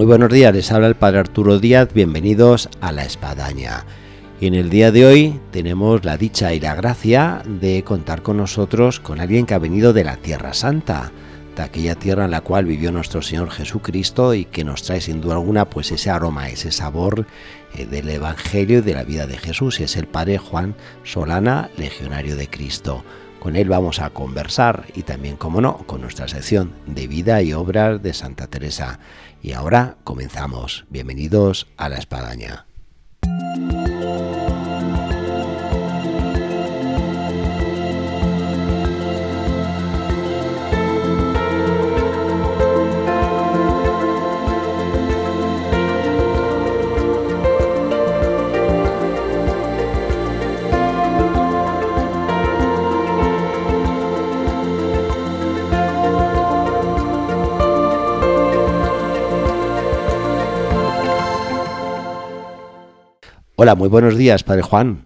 Muy buenos días, les habla el Padre Arturo Díaz, bienvenidos a La Espadaña. Y en el día de hoy tenemos la dicha y la gracia de contar con nosotros con alguien que ha venido de la Tierra Santa, de aquella tierra en la cual vivió nuestro Señor Jesucristo y que nos trae sin duda alguna pues ese aroma, ese sabor eh, del Evangelio y de la vida de Jesús, y es el Padre Juan Solana, legionario de Cristo. Con él vamos a conversar y también, como no, con nuestra sección de vida y obras de Santa Teresa. Y ahora comenzamos. Bienvenidos a la espadaña. Hola, muy buenos días, Padre Juan.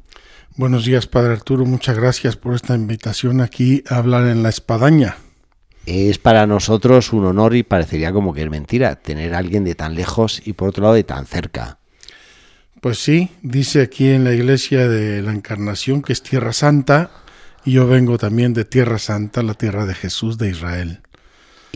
Buenos días, Padre Arturo. Muchas gracias por esta invitación aquí a hablar en la espadaña. Es para nosotros un honor y parecería como que es mentira tener a alguien de tan lejos y por otro lado de tan cerca. Pues sí, dice aquí en la iglesia de la Encarnación que es Tierra Santa y yo vengo también de Tierra Santa, la tierra de Jesús de Israel.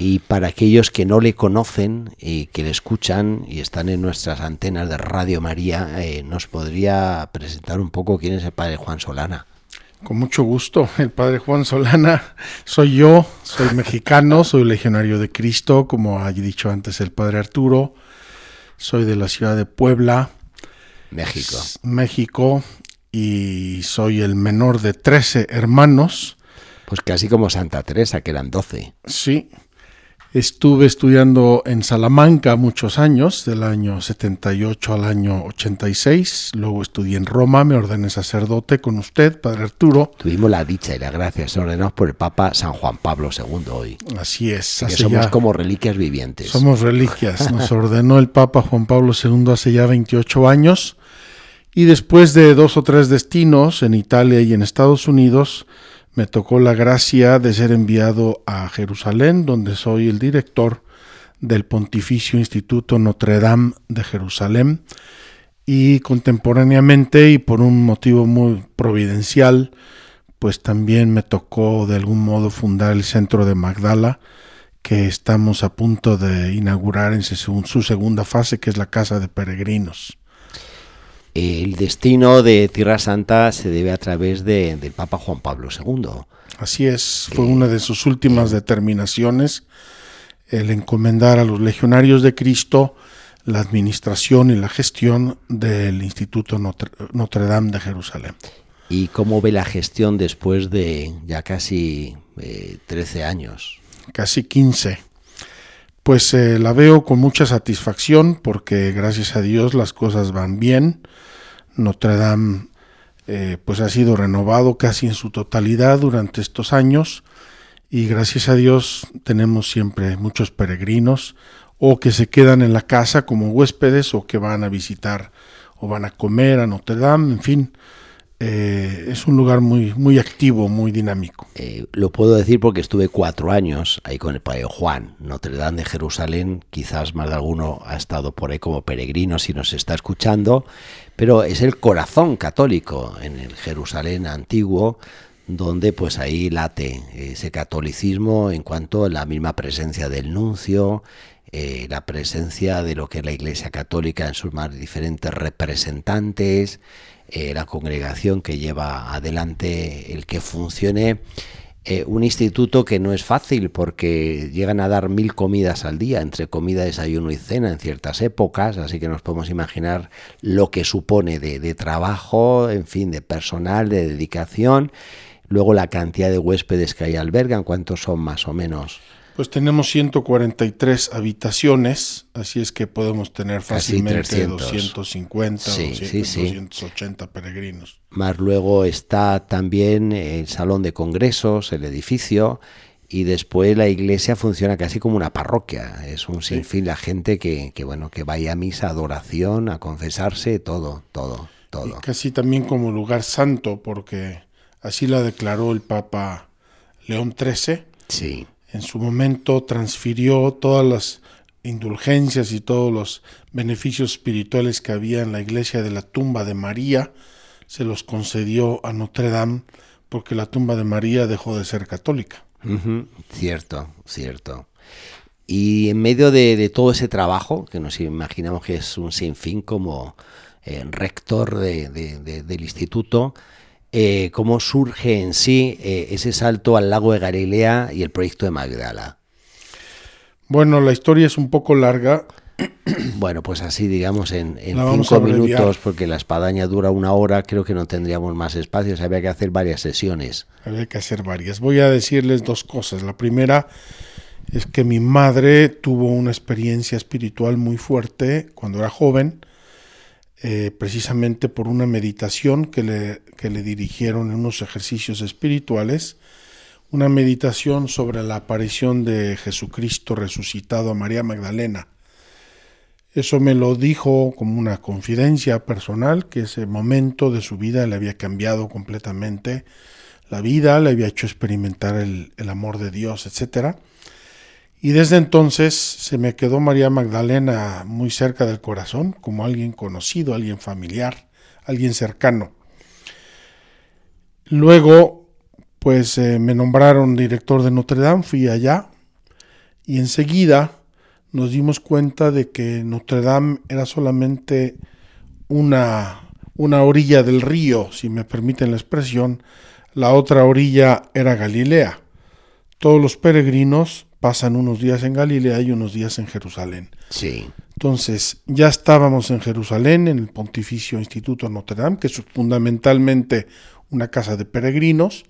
Y para aquellos que no le conocen y que le escuchan y están en nuestras antenas de Radio María, eh, ¿nos podría presentar un poco quién es el Padre Juan Solana? Con mucho gusto, el Padre Juan Solana soy yo, soy mexicano, soy legionario de Cristo, como ha dicho antes el Padre Arturo, soy de la ciudad de Puebla, México. México, y soy el menor de 13 hermanos. Pues casi como Santa Teresa, que eran 12. Sí, Estuve estudiando en Salamanca muchos años, del año 78 al año 86. Luego estudié en Roma, me ordené sacerdote con usted, Padre Arturo. Tuvimos la dicha y la gracia, se ordenados por el Papa San Juan Pablo II hoy. Así es. Que somos como reliquias vivientes. Somos reliquias. Nos ordenó el Papa Juan Pablo II hace ya 28 años. Y después de dos o tres destinos en Italia y en Estados Unidos, me tocó la gracia de ser enviado a Jerusalén, donde soy el director del Pontificio Instituto Notre Dame de Jerusalén. Y contemporáneamente y por un motivo muy providencial, pues también me tocó de algún modo fundar el centro de Magdala, que estamos a punto de inaugurar en su segunda fase, que es la Casa de Peregrinos. El destino de Tierra Santa se debe a través de, del Papa Juan Pablo II. Así es, fue una de sus últimas determinaciones el encomendar a los legionarios de Cristo la administración y la gestión del Instituto Notre, Notre Dame de Jerusalén. ¿Y cómo ve la gestión después de ya casi eh, 13 años? Casi 15. Pues eh, la veo con mucha satisfacción porque gracias a Dios las cosas van bien. Notre Dame eh, pues ha sido renovado casi en su totalidad durante estos años y gracias a Dios tenemos siempre muchos peregrinos o que se quedan en la casa como huéspedes o que van a visitar o van a comer a Notre Dame, en fin, eh, es un lugar muy, muy activo, muy dinámico. Eh, lo puedo decir porque estuve cuatro años ahí con el Padre Juan, Notre Dame de Jerusalén. Quizás más de alguno ha estado por ahí como peregrino si nos está escuchando, pero es el corazón católico en el Jerusalén antiguo donde pues ahí late ese catolicismo en cuanto a la misma presencia del nuncio, eh, la presencia de lo que es la Iglesia Católica en sus más diferentes representantes, eh, la congregación que lleva adelante el que funcione Eh, un instituto que no es fácil porque llegan a dar mil comidas al día, entre comida, desayuno y cena en ciertas épocas, así que nos podemos imaginar lo que supone de, de trabajo, en fin, de personal, de dedicación. Luego la cantidad de huéspedes que hay albergan, ¿cuántos son más o menos? Pues tenemos 143 habitaciones, así es que podemos tener fácilmente 250 o 280 peregrinos. Más luego está también el salón de congresos, el edificio, y después la iglesia funciona casi como una parroquia. Es un sinfín la gente que, que, bueno, que vaya a misa, adoración, a confesarse, todo, todo, todo. Y casi también como lugar santo, porque así la declaró el Papa León XIII. Sí en su momento transfirió todas las indulgencias y todos los beneficios espirituales que había en la iglesia de la tumba de María, se los concedió a Notre Dame porque la tumba de María dejó de ser católica. Cierto, cierto. Y en medio de, todo ese trabajo, que nos imaginamos que es un sinfín como eh, rector del instituto, eh, cómo surge en sí eh, ese salto al lago de Galilea y el proyecto de Magdala. Bueno, la historia es un poco larga. Bueno, pues así digamos en, cinco minutos, porque la espadaña dura una hora, creo que no tendríamos más espacios, había que hacer varias sesiones. Había que hacer varias. Voy a decirles dos cosas. La primera es que mi madre tuvo una experiencia espiritual muy fuerte cuando era joven eh, precisamente por una meditación que le, que le dirigieron en unos ejercicios espirituales, una meditación sobre la aparición de Jesucristo resucitado a María Magdalena. Eso me lo dijo como una confidencia personal, que ese momento de su vida le había cambiado completamente la vida, le había hecho experimentar el, el amor de Dios, etcétera. Y desde entonces se me quedó María Magdalena muy cerca del corazón, como alguien conocido, alguien familiar, alguien cercano. Luego, pues eh, me nombraron director de Notre Dame, fui allá y enseguida nos dimos cuenta de que Notre Dame era solamente una, una orilla del río, si me permiten la expresión, la otra orilla era Galilea. Todos los peregrinos pasan unos días en Galilea y unos días en Jerusalén. Sí. Entonces, ya estábamos en Jerusalén, en el Pontificio Instituto Notre Dame, que es fundamentalmente una casa de peregrinos,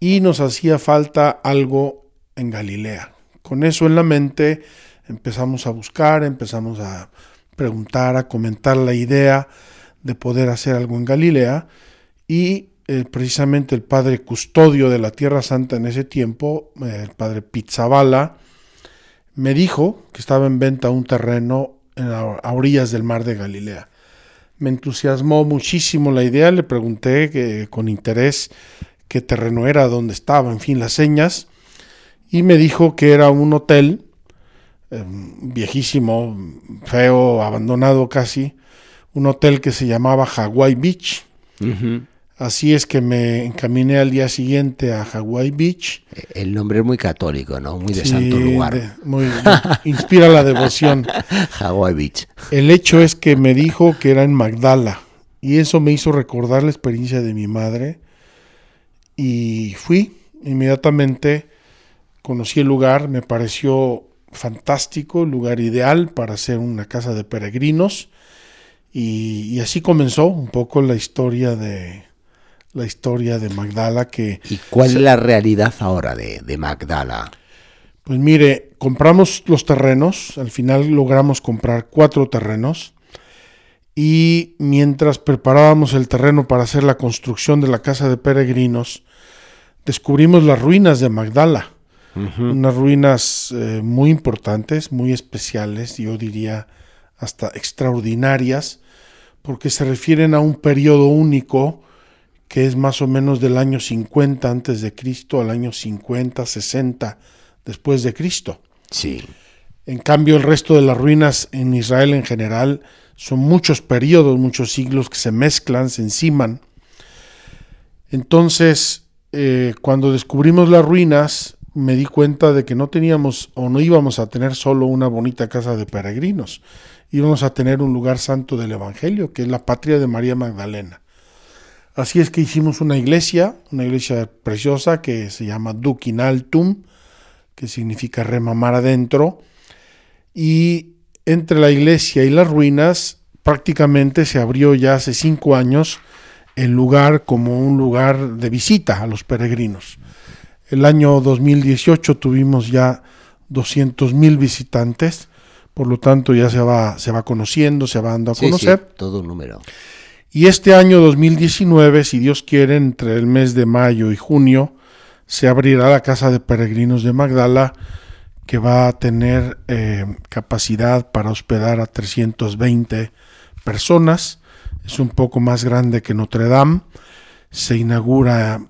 y nos hacía falta algo en Galilea. Con eso en la mente empezamos a buscar, empezamos a preguntar, a comentar la idea de poder hacer algo en Galilea, y eh, precisamente el padre custodio de la Tierra Santa en ese tiempo, eh, el padre Pizzabala, me dijo que estaba en venta un terreno a orillas del mar de Galilea. Me entusiasmó muchísimo la idea, le pregunté con interés qué terreno era, dónde estaba, en fin, las señas, y me dijo que era un hotel em, viejísimo, feo, abandonado casi, un hotel que se llamaba Hawaii Beach. Así es que me encaminé al día siguiente a Hawaii Beach. El nombre es muy católico, ¿no? Muy de santo lugar. muy, inspira la devoción. Hawaii Beach. El hecho es que me dijo que era en Magdala y eso me hizo recordar la experiencia de mi madre y fui inmediatamente, conocí el lugar, me pareció fantástico, el lugar ideal para hacer una casa de peregrinos y así comenzó un poco la historia de la historia de Magdala que... ¿Y cuál es la realidad ahora de, de Magdala? Pues mire, compramos los terrenos, al final logramos comprar cuatro terrenos y mientras preparábamos el terreno para hacer la construcción de la casa de peregrinos, descubrimos las ruinas de Magdala, unas ruinas eh, muy importantes, muy especiales, yo diría hasta extraordinarias, porque se refieren a un periodo único que es más o menos del año 50 antes de Cristo al año 50, 60 después de Cristo. Sí. En cambio, el resto de las ruinas en Israel en general son muchos periodos, muchos siglos que se mezclan, se enciman. Entonces, eh, cuando descubrimos las ruinas, me di cuenta de que no teníamos o no íbamos a tener solo una bonita casa de peregrinos, íbamos a tener un lugar santo del Evangelio, que es la patria de María Magdalena. Así es que hicimos una iglesia, una iglesia preciosa que se llama Dukin Altum, que significa remamar adentro. Y entre la iglesia y las ruinas prácticamente se abrió ya hace cinco años el lugar como un lugar de visita a los peregrinos. El año 2018 tuvimos ya 200 mil visitantes, por lo tanto ya se va, se va conociendo, se va dando a conocer. todo un número. Y este año 2019, si Dios quiere, entre el mes de mayo y junio, se abrirá la Casa de Peregrinos de Magdala, que va a tener eh, capacidad para hospedar a 320 personas. Es un poco más grande que Notre Dame. Se inaugura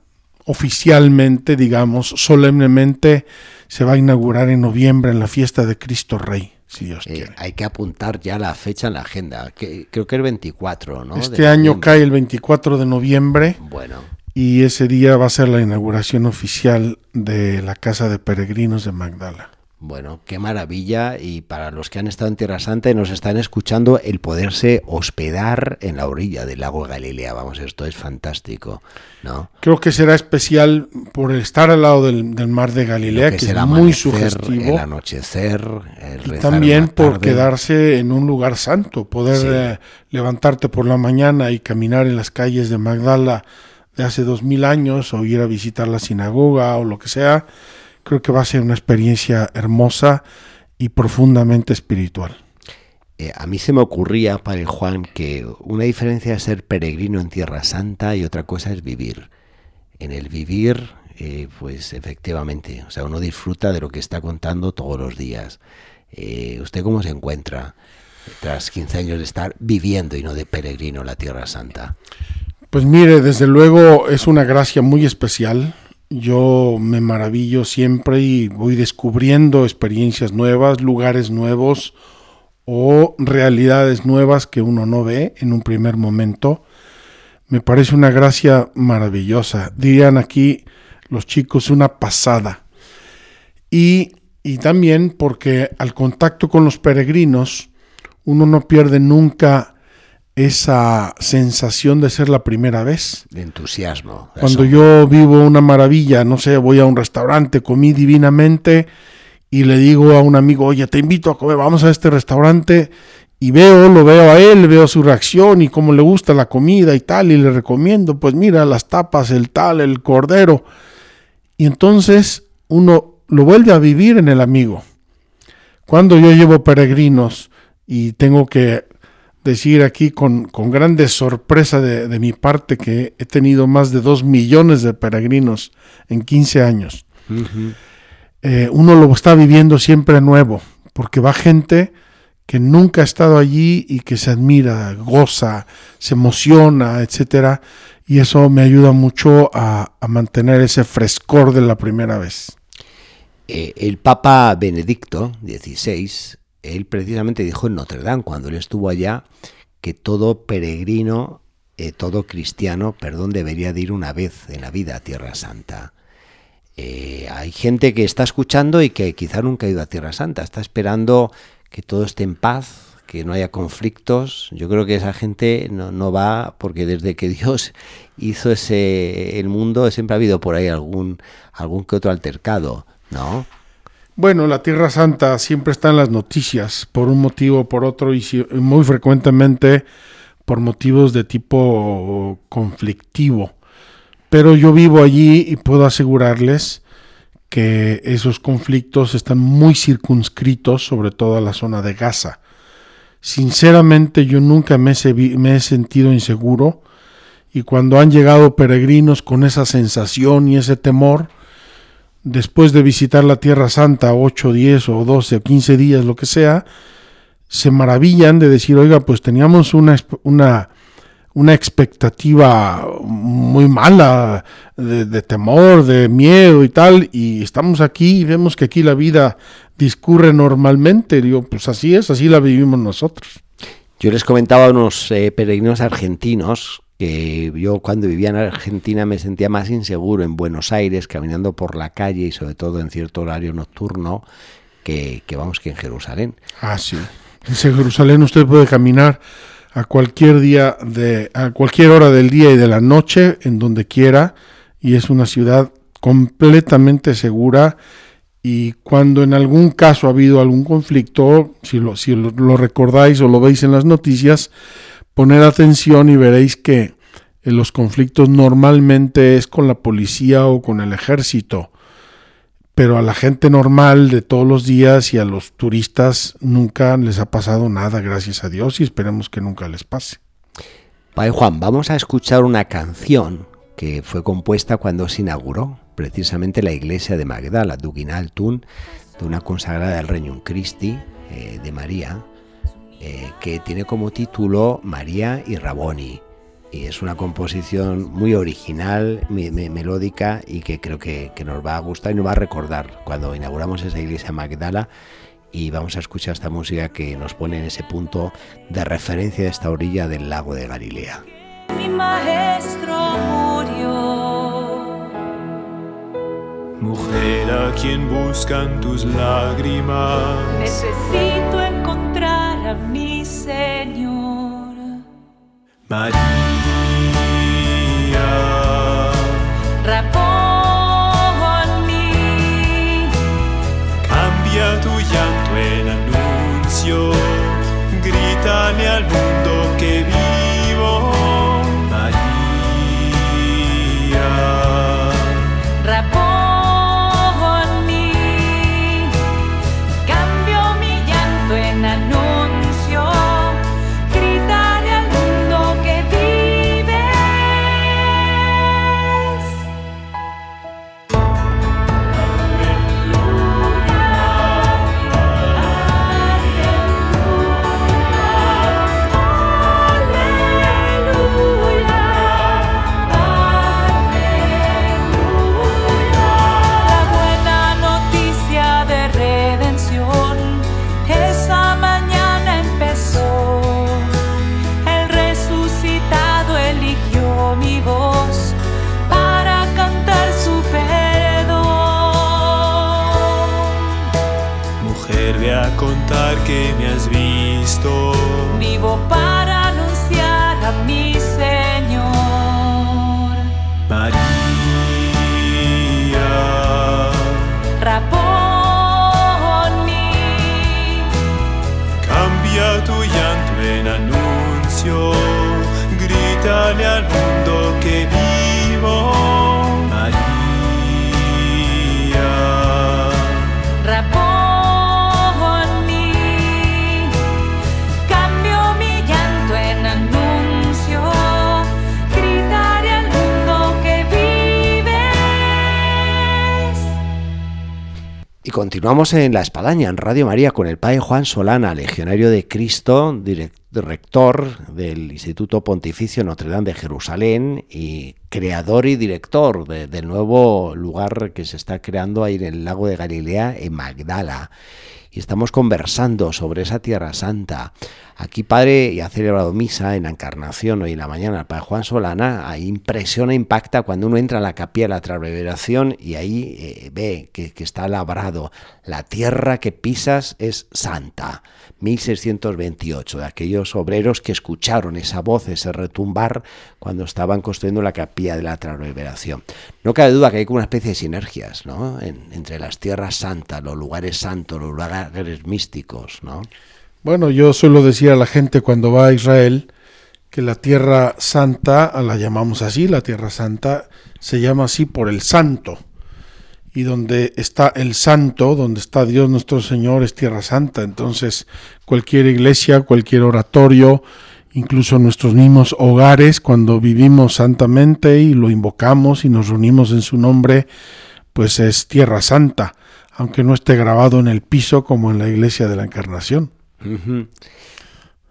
oficialmente, digamos, solemnemente, se va a inaugurar en noviembre en la fiesta de Cristo Rey si Dios eh, hay que apuntar ya la fecha en la agenda, que creo que el 24, ¿no? Este año cae el 24 de noviembre. Bueno. Y ese día va a ser la inauguración oficial de la Casa de Peregrinos de Magdala. Bueno, qué maravilla y para los que han estado en Tierra Santa y nos están escuchando, el poderse hospedar en la orilla del lago Galilea, vamos, esto es fantástico, ¿no? Creo que será especial por estar al lado del, mar de Galilea, que, es muy sugestivo. El anochecer, el y también por quedarse en un lugar santo, poder eh, levantarte por la mañana y caminar en las calles de Magdala de hace dos mil años o ir a visitar la sinagoga o lo que sea Creo que va a ser una experiencia hermosa y profundamente espiritual. Eh, a mí se me ocurría, Padre Juan, que una diferencia es ser peregrino en Tierra Santa y otra cosa es vivir. En el vivir, eh, pues efectivamente, o sea, uno disfruta de lo que está contando todos los días. Eh, ¿Usted cómo se encuentra tras 15 años de estar viviendo y no de peregrino en la Tierra Santa? Pues mire, desde luego es una gracia muy especial yo me maravillo siempre y voy descubriendo experiencias nuevas, lugares nuevos o realidades nuevas que uno no ve en un primer momento. Me parece una gracia maravillosa. Dirían aquí los chicos una pasada. Y, y también porque al contacto con los peregrinos uno no pierde nunca esa sensación de ser la primera vez. De entusiasmo. Cuando yo vivo una maravilla, no sé, voy a un restaurante, comí divinamente y le digo a un amigo, oye, te invito a comer, vamos a este restaurante y veo, lo veo a él, veo su reacción y cómo le gusta la comida y tal, y le recomiendo, pues mira, las tapas, el tal, el cordero. Y entonces uno lo vuelve a vivir en el amigo. Cuando yo llevo peregrinos y tengo que decir aquí con, con grande sorpresa de, mi parte que he tenido más de dos millones de peregrinos en 15 años. Eh, uno lo está viviendo siempre nuevo, porque va gente que nunca ha estado allí y que se admira, goza, se emociona, etcétera, y eso me ayuda mucho a, mantener ese frescor de la primera vez. Eh, el Papa Benedicto XVI él precisamente dijo en Notre Dame, cuando él estuvo allá, que todo peregrino, eh, todo cristiano, perdón, debería de ir una vez en la vida a Tierra Santa. Eh, hay gente que está escuchando y que quizá nunca ha ido a Tierra Santa, está esperando que todo esté en paz, que no haya conflictos. Yo creo que esa gente no, no, va porque desde que Dios hizo ese el mundo siempre ha habido por ahí algún algún que otro altercado, ¿no? Bueno, la Tierra Santa siempre está en las noticias por un motivo o por otro y muy frecuentemente por motivos de tipo conflictivo. Pero yo vivo allí y puedo asegurarles que esos conflictos están muy circunscritos, sobre todo a la zona de Gaza. Sinceramente yo nunca me he, sentido inseguro y cuando han llegado peregrinos con esa sensación y ese temor, después de visitar la Tierra Santa 8, 10 o 12 o 15 días, lo que sea, se maravillan de decir, oiga, pues teníamos una, una, una expectativa muy mala de, temor, de miedo y tal, y estamos aquí y vemos que aquí la vida discurre normalmente. Digo, pues así es, así la vivimos nosotros. Yo les comentaba a unos eh, peregrinos argentinos que yo cuando vivía en Argentina me sentía más inseguro en Buenos Aires, caminando por la calle y sobre todo en cierto horario nocturno, que, vamos que en Jerusalén. Ah, sí. En Jerusalén usted puede caminar a cualquier día de a cualquier hora del día y de la noche en donde quiera y es una ciudad completamente segura y cuando en algún caso ha habido algún conflicto, si lo, si lo, recordáis o lo veis en las noticias, poner atención y veréis que en los conflictos normalmente es con la policía o con el ejército, pero a la gente normal de todos los días y a los turistas nunca les ha pasado nada, gracias a Dios, y esperemos que nunca les pase. Padre Juan, vamos a escuchar una canción que fue compuesta cuando se inauguró precisamente la iglesia de Magdala, Duginal Tun, de una consagrada del Reino Christi, eh, de María, eh, que tiene como título María y Raboni. Y es una composición muy original, melódica y que creo que, que, nos va a gustar y nos va a recordar cuando inauguramos esa iglesia Magdala y vamos a escuchar esta música que nos pone en ese punto de referencia de esta orilla del lago de Galilea. Mi maestro murió Mujer a quien buscan tus lágrimas. Necesito mi Señor. María. mí. Cambia tu llanto en anuncio. Grítale al mundo Continuamos en La Espadaña, en Radio María, con el Padre Juan Solana, legionario de Cristo, director del Instituto Pontificio Notre Dame de Jerusalén y creador y director del nuevo lugar que se está creando ahí en el lago de Galilea, en Magdala y estamos conversando sobre esa Tierra Santa. Aquí, Padre, y ha celebrado misa en la Encarnación hoy en la mañana, el Padre Juan Solana, ahí impresiona, impacta cuando uno entra a la capilla de la Transrevelación y ahí eh, ve que, está labrado, la tierra que pisas es santa. 1628, de aquellos obreros que escucharon esa voz, ese retumbar, cuando estaban construyendo la capilla de la transrevelación. No cabe duda que hay como una especie de sinergias ¿no? entre las tierras santas, los lugares santos, los lugares místicos. ¿no? Bueno, yo suelo decir a la gente cuando va a Israel que la tierra santa, la llamamos así, la tierra santa, se llama así por el santo y donde está el santo, donde está Dios nuestro Señor, es tierra santa. Entonces, cualquier iglesia, cualquier oratorio, incluso nuestros mismos hogares, cuando vivimos santamente y lo invocamos y nos reunimos en su nombre, pues es tierra santa, aunque no esté grabado en el piso como en la iglesia de la Encarnación.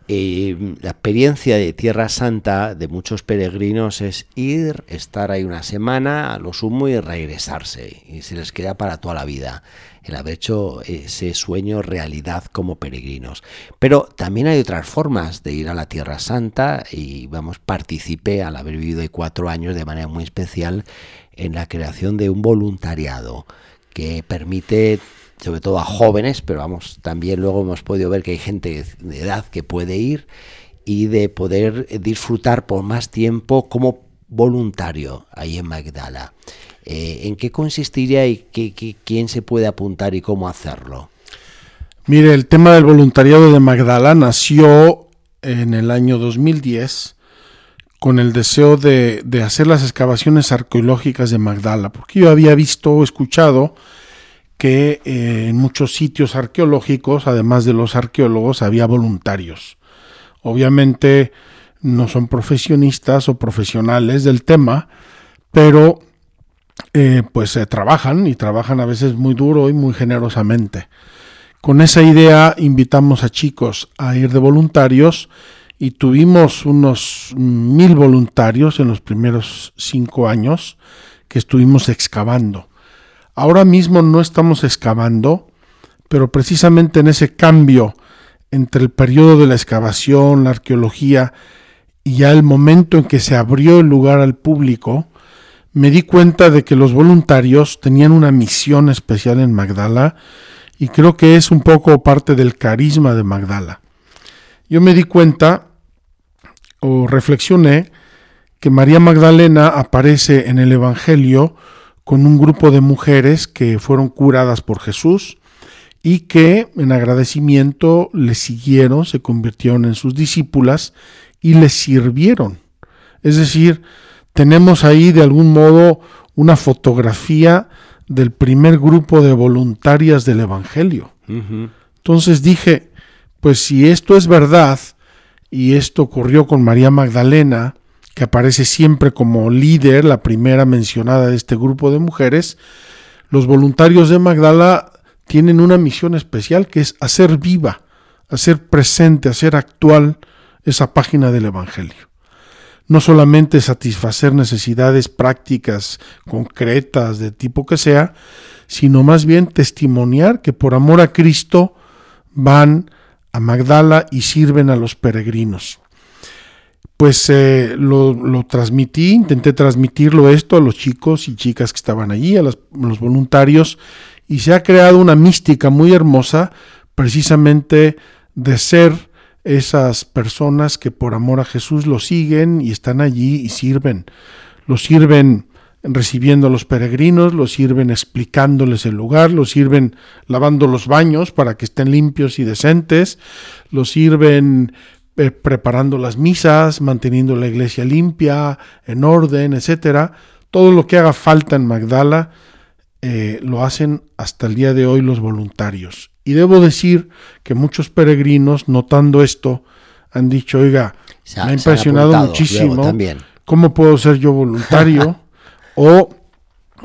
Eh, la experiencia de Tierra Santa de muchos peregrinos es ir, estar ahí una semana, a lo sumo y regresarse. Y se les queda para toda la vida el haber hecho ese sueño realidad como peregrinos. Pero también hay otras formas de ir a la Tierra Santa y vamos, participé al haber vivido cuatro años de manera muy especial en la creación de un voluntariado que permite sobre todo a jóvenes, pero vamos, también luego hemos podido ver que hay gente de edad que puede ir y de poder disfrutar por más tiempo como voluntario ahí en Magdala. Eh, ¿En qué consistiría y qué, qué- quién se puede apuntar y cómo hacerlo? Mire, el tema del voluntariado de Magdala nació en el año 2010 con el deseo de, de hacer las excavaciones arqueológicas de Magdala, porque yo había visto o escuchado que eh, en muchos sitios arqueológicos, además de los arqueólogos, había voluntarios. Obviamente no son profesionistas o profesionales del tema, pero eh, pues trabajan y trabajan a veces muy duro y muy generosamente. Con esa idea invitamos a chicos a ir de voluntarios y tuvimos unos mil voluntarios en los primeros cinco años que estuvimos excavando. Ahora mismo no estamos excavando, pero precisamente en ese cambio entre el periodo de la excavación, la arqueología y ya el momento en que se abrió el lugar al público, me di cuenta de que los voluntarios tenían una misión especial en Magdala y creo que es un poco parte del carisma de Magdala. Yo me di cuenta o reflexioné que María Magdalena aparece en el Evangelio con un grupo de mujeres que fueron curadas por Jesús y que en agradecimiento le siguieron, se convirtieron en sus discípulas y le sirvieron. Es decir, tenemos ahí de algún modo una fotografía del primer grupo de voluntarias del Evangelio. Entonces dije, pues si esto es verdad, y esto ocurrió con María Magdalena, que aparece siempre como líder, la primera mencionada de este grupo de mujeres, los voluntarios de Magdala tienen una misión especial que es hacer viva, hacer presente, hacer actual esa página del Evangelio. No solamente satisfacer necesidades prácticas, concretas, de tipo que sea, sino más bien testimoniar que por amor a Cristo van a Magdala y sirven a los peregrinos. Pues eh, lo, transmití, intenté transmitirlo esto a los chicos y chicas que estaban allí, a los voluntarios, y se ha creado una mística muy hermosa precisamente de ser esas personas que por amor a Jesús lo siguen y están allí y sirven. Lo sirven recibiendo a los peregrinos, lo sirven explicándoles el lugar, lo sirven lavando los baños para que estén limpios y decentes, lo sirven eh, preparando las misas, manteniendo la iglesia limpia, en orden, etcétera. Todo lo que haga falta en Magdala eh, lo hacen hasta el día de hoy los voluntarios. Y debo decir que muchos peregrinos, notando esto, han dicho, oiga, Se ha- me ha impresionado muchísimo. ¿Cómo puedo ser yo voluntario? o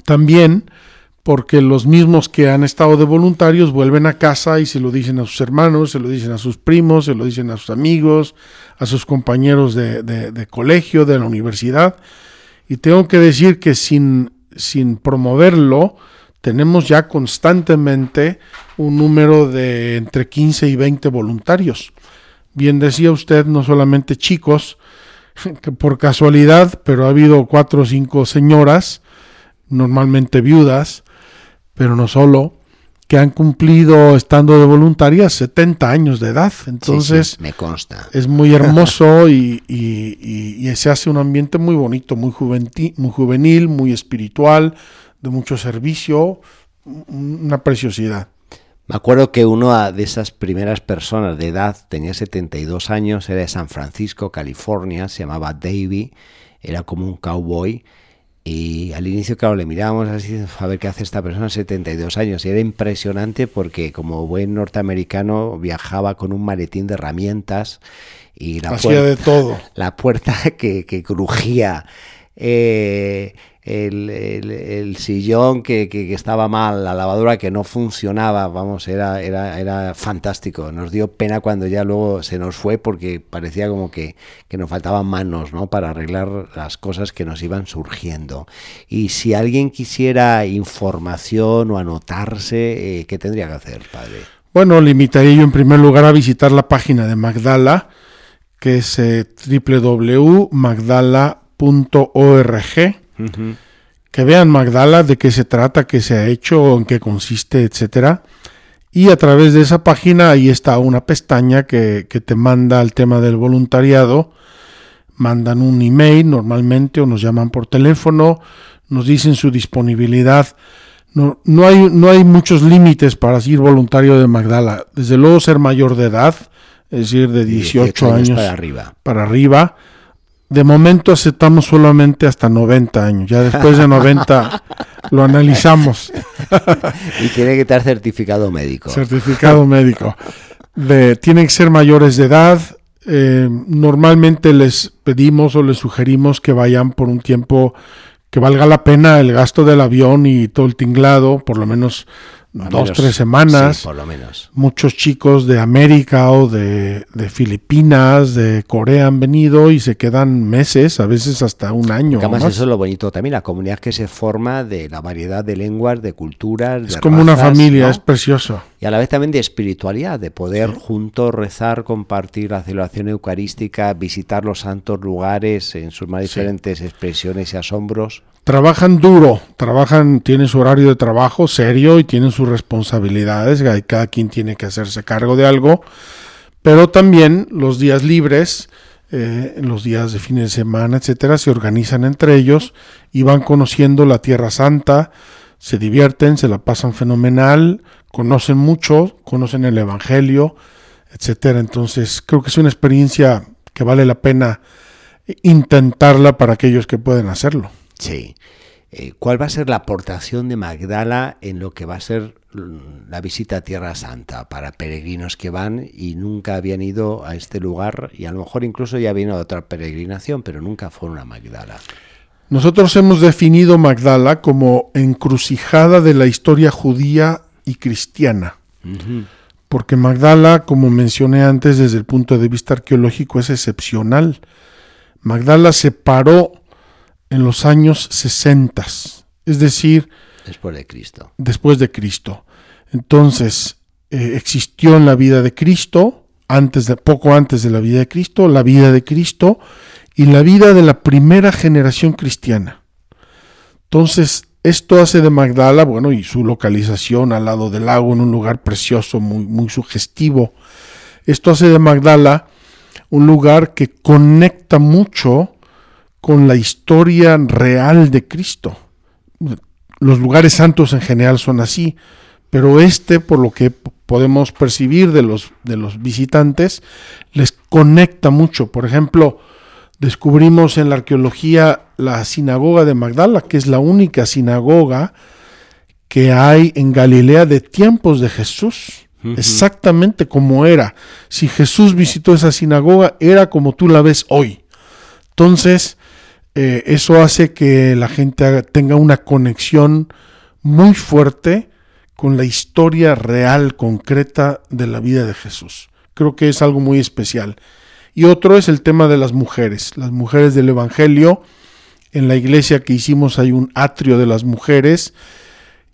también porque los mismos que han estado de voluntarios vuelven a casa y se lo dicen a sus hermanos, se lo dicen a sus primos, se lo dicen a sus amigos, a sus compañeros de, colegio, de la universidad. Y tengo que decir que sin, sin promoverlo, tenemos ya constantemente un número de entre 15 y 20 voluntarios. Bien decía usted, no solamente chicos, que por casualidad, pero ha habido cuatro o cinco señoras, normalmente viudas, pero no solo, que han cumplido estando de voluntarias 70 años de edad. Sí, Entonces sí, me consta. es muy hermoso y, y- y- y se hace un ambiente muy bonito, muy, juventi- muy juvenil, muy espiritual, de mucho servicio, una preciosidad. Me acuerdo que una de esas primeras personas de edad, tenía 72 años, era de San Francisco, California, se llamaba Davy, era como un cowboy. Y al inicio, claro, le mirábamos así, a ver qué hace esta persona, 72 años. Y era impresionante porque como buen norteamericano viajaba con un maletín de herramientas y la Hacía puerta- de todo. la puerta que, que crujía, eh, el, el- sillón que, que- estaba mal, la lavadora que no funcionaba, vamos, era, era, era fantástico. Nos dio pena cuando ya luego se nos fue porque parecía como que, que nos faltaban manos ¿no? para arreglar las cosas que nos iban surgiendo. Y si alguien quisiera información o anotarse, eh, ¿qué tendría que hacer, padre? Bueno, le invitaría yo en primer lugar a visitar la página de Magdala, que es eh, www.magdala.org. Que vean Magdala, de qué se trata, qué se ha hecho, en qué consiste, etcétera. Y a través de esa página ahí está una pestaña que, que te manda al tema del voluntariado. Mandan un email normalmente o nos llaman por teléfono, nos dicen su disponibilidad. No, no, hay, no hay muchos límites para ser voluntario de Magdala. Desde luego ser mayor de edad, es decir, de 18, años, para arriba. para arriba. De momento aceptamos solamente hasta 90 años. Ya después de 90 lo analizamos. y tiene que estar certificado médico. Certificado médico. De, tienen que ser mayores de edad. Eh, normalmente les pedimos o les sugerimos que vayan por un tiempo que valga la pena el gasto del avión y todo el tinglado, por lo menos dos, menos, tres semanas. sí, por lo menos. Muchos chicos de América o de, de Filipinas, de Corea han venido y se quedan meses, a veces hasta un año. Además más. eso es lo bonito también, la comunidad que se forma de la variedad de lenguas, de culturas, Es de como una familia, ¿no? es precioso. Y a la vez también de espiritualidad, de poder juntos rezar, compartir la celebración eucarística, visitar los santos lugares en sus más Sí. diferentes expresiones y asombros. Trabajan duro, trabajan, tienen su horario de trabajo serio y tienen sus responsabilidades, cada quien tiene que hacerse cargo de algo, pero también los días libres, eh, los días de fin de semana, etcétera, se organizan entre ellos y van conociendo la Tierra Santa, se divierten, se la pasan fenomenal, conocen mucho, conocen el Evangelio, etcétera. Entonces, creo que es una experiencia que vale la pena intentarla para aquellos que pueden hacerlo. Sí. Eh, ¿Cuál va a ser la aportación de Magdala en lo que va a ser la visita a Tierra Santa para peregrinos que van y nunca habían ido a este lugar y a lo mejor incluso ya vino a otra peregrinación, pero nunca fueron a Magdala? Nosotros hemos definido Magdala como encrucijada de la historia judía y cristiana, porque Magdala, como mencioné antes, desde el punto de vista arqueológico es excepcional. Magdala se paró en los años 60, es decir, Después de Cristo. después de Cristo. Entonces, eh, existió en la vida de Cristo, antes de, poco antes de la vida de Cristo, la vida de Cristo y la vida de la primera generación cristiana. Entonces, esto hace de Magdala, bueno, y su localización al lado del lago, en un lugar precioso, muy, muy sugestivo. Esto hace de Magdala un lugar que conecta mucho con la historia real de Cristo los lugares santos en general son así, pero este, por lo que podemos percibir de los, de los visitantes, les conecta mucho. Por ejemplo, descubrimos en la arqueología la sinagoga de Magdala, que es la única sinagoga que hay en Galilea de tiempos de Jesús. Exactamente como era. Si Jesús visitó esa sinagoga, era como tú la ves hoy. Entonces, eh, eso hace que la gente tenga una conexión muy fuerte con la historia real, concreta de la vida de Jesús. Creo que es algo muy especial. Y otro es el tema de las mujeres. Las mujeres del Evangelio. En la iglesia que hicimos hay un atrio de las mujeres.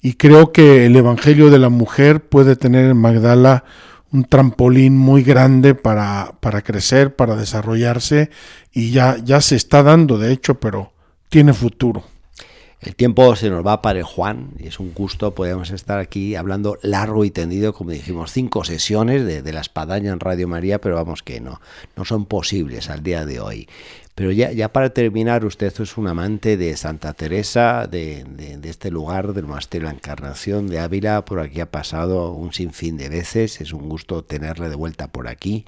Y creo que el Evangelio de la mujer puede tener en Magdala un trampolín muy grande para, para crecer, para desarrollarse. Y ya, ya se está dando, de hecho, pero tiene futuro. El tiempo se nos va para el Juan y es un gusto, podemos estar aquí hablando largo y tendido, como dijimos, cinco sesiones de, de la espadaña en Radio María, pero vamos que no, no son posibles al día de hoy. Pero ya, para terminar, usted es un amante de Santa Teresa, de, este lugar, del Monasterio la Encarnación de Ávila, por aquí ha pasado un sinfín de veces, es un gusto tenerle de vuelta por aquí.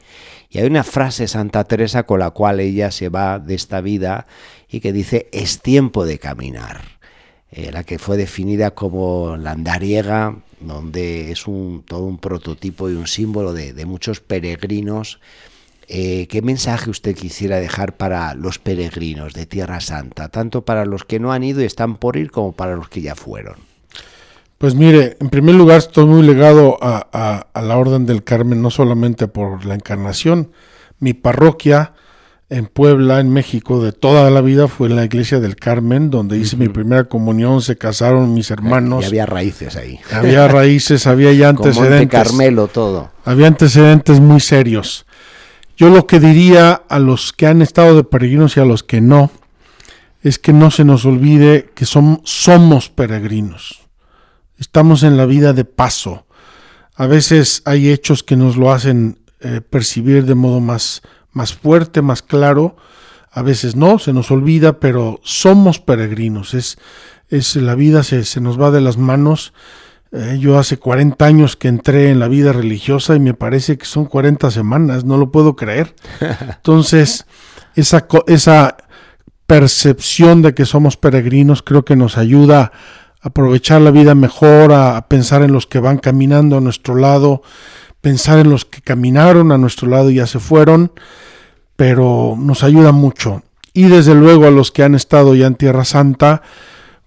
Y hay una frase Santa Teresa con la cual ella se va de esta vida y que dice, es tiempo de caminar eh, la que fue definida como la andariega, donde es un, todo un prototipo y un símbolo de muchos peregrinos. Eh, ¿Qué mensaje usted quisiera dejar para los peregrinos de Tierra Santa, tanto para los que no han ido y están por ir como para los que ya fueron? Pues mire, en primer lugar estoy muy legado a, a- a la Orden del Carmen, no solamente por la encarnación. Mi parroquia en Puebla, en México, de toda la vida fue la iglesia del Carmen, donde hice mi primera comunión, se casaron mis hermanos. Y había raíces ahí. Había raíces, había ya Con Monte antecedentes. Carmelo, todo. Había antecedentes muy serios. Yo lo que diría a los que han estado de peregrinos y a los que no, es que no se nos olvide que som- somos peregrinos. Estamos en la vida de paso. A veces hay hechos que nos lo hacen eh, percibir de modo más, más fuerte, más claro. A veces no, se nos olvida, pero somos peregrinos. Es, es la vida se, se nos va de las manos. Eh, yo hace 40 años que entré en la vida religiosa y me parece que son 40 semanas, no lo puedo creer. Entonces, esa, esa percepción de que somos peregrinos creo que nos ayuda a aprovechar la vida mejor, a, a pensar en los que van caminando a nuestro lado, pensar en los que caminaron a nuestro lado y ya se fueron, pero nos ayuda mucho. Y desde luego a los que han estado ya en Tierra Santa,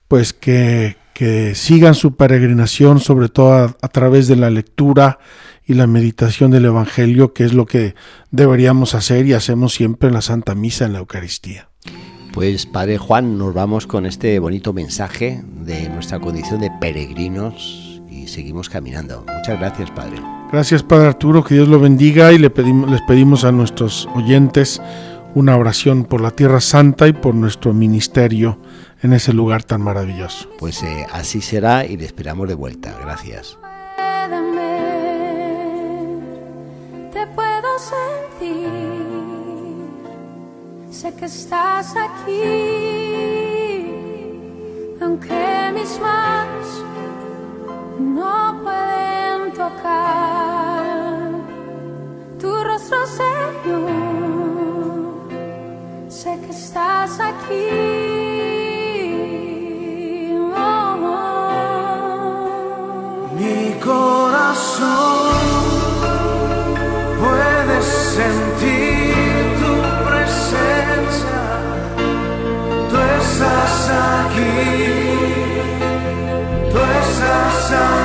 pues que, que sigan su peregrinación, sobre todo a, a través de la lectura y la meditación del Evangelio, que es lo que deberíamos hacer y hacemos siempre en la Santa Misa, en la Eucaristía. Pues Padre Juan, nos vamos con este bonito mensaje de nuestra condición de peregrinos y seguimos caminando. Muchas gracias, Padre. Gracias Padre Arturo, que Dios lo bendiga y le pedimos, les pedimos a nuestros oyentes una oración por la Tierra Santa y por nuestro ministerio en ese lugar tan maravilloso. Pues eh, así será y le esperamos de vuelta. Gracias. te puedo sentir, sé que estás aquí, aunque mis manos no pueden tocar tu rostro, Señor, sé que estás aquí. Oh, oh. Mi corazón puede sentir tu presencia. Tú estás aquí. Tú estás aquí.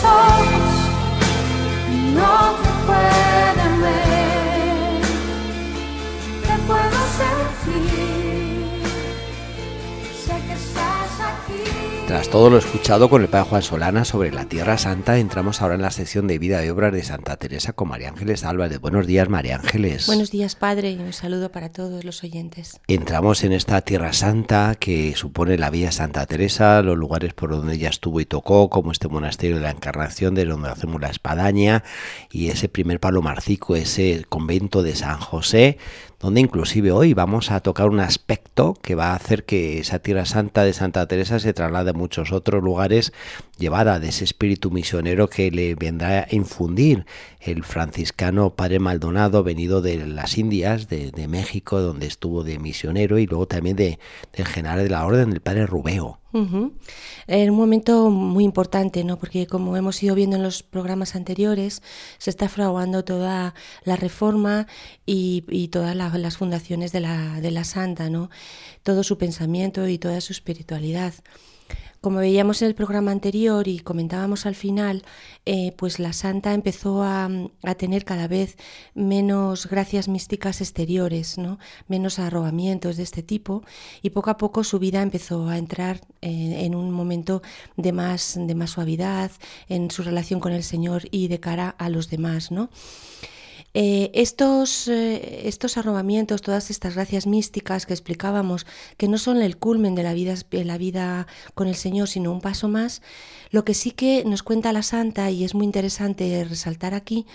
Aunque Tras todo lo escuchado con el Padre Juan Solana sobre la Tierra Santa, entramos ahora en la sección de vida y obras de Santa Teresa con María Ángeles Álvarez. Buenos días, María Ángeles. Buenos días, Padre, y un saludo para todos los oyentes. Entramos en esta Tierra Santa que supone la Vía Santa Teresa, los lugares por donde ella estuvo y tocó, como este monasterio de la Encarnación, de donde hacemos la espadaña, y ese primer palo marcico, ese convento de San José, donde inclusive hoy vamos a tocar un aspecto que va a hacer que esa Tierra Santa de Santa Teresa se traslade a muchos otros lugares, llevada de ese espíritu misionero que le vendrá a infundir el franciscano Padre Maldonado, venido de las Indias, de, de México, donde estuvo de misionero, y luego también de, del general de la Orden, del Padre Rubeo. Ujú. En un momento muy importante, ¿no? Porque como hemos ido viendo en los programas anteriores, se está fraguando toda la reforma y, todas la- las fundaciones de la, de la Santa, ¿no? Todo su pensamiento y toda su espiritualidad. Como veíamos en el programa anterior y comentábamos al final, eh, pues la santa empezó a, tener cada vez menos gracias místicas exteriores, ¿no? menos arrobamientos de este tipo y poco a poco su vida empezó a entrar eh, en un momento de más, de más suavidad en su relación con el Señor y de cara a los demás. ¿no? Eh, estos, eh, estos arrobamientos, todas estas gracias místicas que explicábamos, que no son el culmen de la vida, de la vida con el Señor, sino un paso más, lo que sí que nos cuenta la Santa, y es muy interesante resaltar aquí,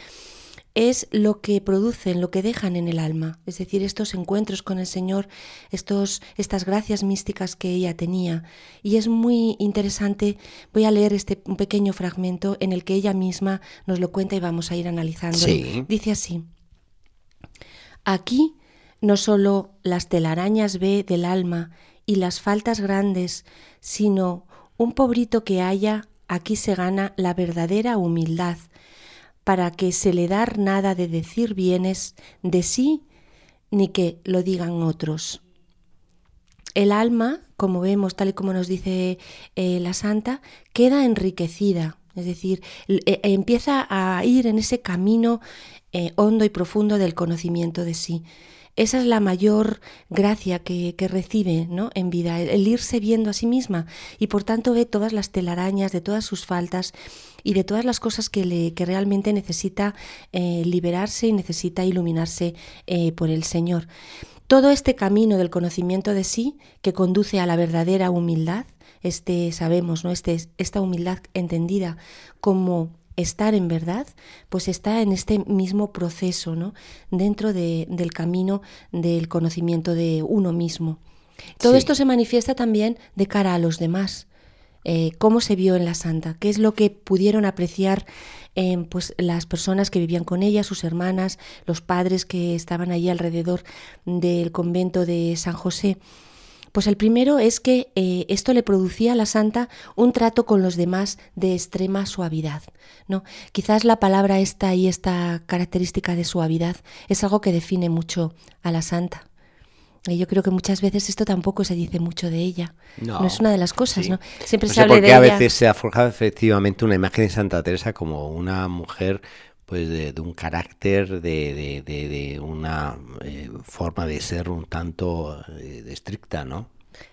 es lo que producen, lo que dejan en el alma, es decir, estos encuentros con el Señor, estos, estas gracias místicas que ella tenía. Y es muy interesante, voy a leer este un pequeño fragmento en el que ella misma nos lo cuenta y vamos a ir analizando. Sí. Dice así, aquí No solo las telarañas ve del alma y las faltas grandes, sino un pobrito que haya, aquí se gana la verdadera humildad, para que se le dar nada de decir bienes de sí, ni que lo digan otros. El alma, como vemos, tal y como nos dice eh, la santa, queda enriquecida, es decir, eh, empieza a ir en ese camino eh, hondo y profundo del conocimiento de sí. Esa es la mayor gracia que, recibe ¿no? en vida, el, irse viendo a sí misma y por tanto ve todas las telarañas de todas sus faltas y de todas las cosas que, le, que realmente necesita eh, liberarse y necesita iluminarse eh, por el Señor. Todo este camino del conocimiento de sí que conduce a la verdadera humildad, este sabemos, ¿no? Este, esta humildad entendida como estar en verdad, pues está en este mismo proceso, ¿no? Dentro del camino del conocimiento de uno mismo. Todo esto se manifiesta también de cara a los demás. Eh, cómo se vio en la santa, qué es lo que pudieron apreciar eh, pues las personas que vivían con ella, sus hermanas, los padres que estaban allí alrededor del convento de San José. Pues el primero es que eh, esto le producía a la santa un trato con los demás de extrema suavidad. ¿no? Quizás la palabra esta y esta característica de suavidad es algo que define mucho a la santa. Y yo creo que muchas veces esto tampoco se dice mucho de ella. No, es una de las cosas, ¿no? Siempre se habla de a veces se ha forjado efectivamente una imagen de Santa Teresa como una mujer pues de, un carácter, de, de, una eh, forma de ser un tanto eh, estricta, ¿no?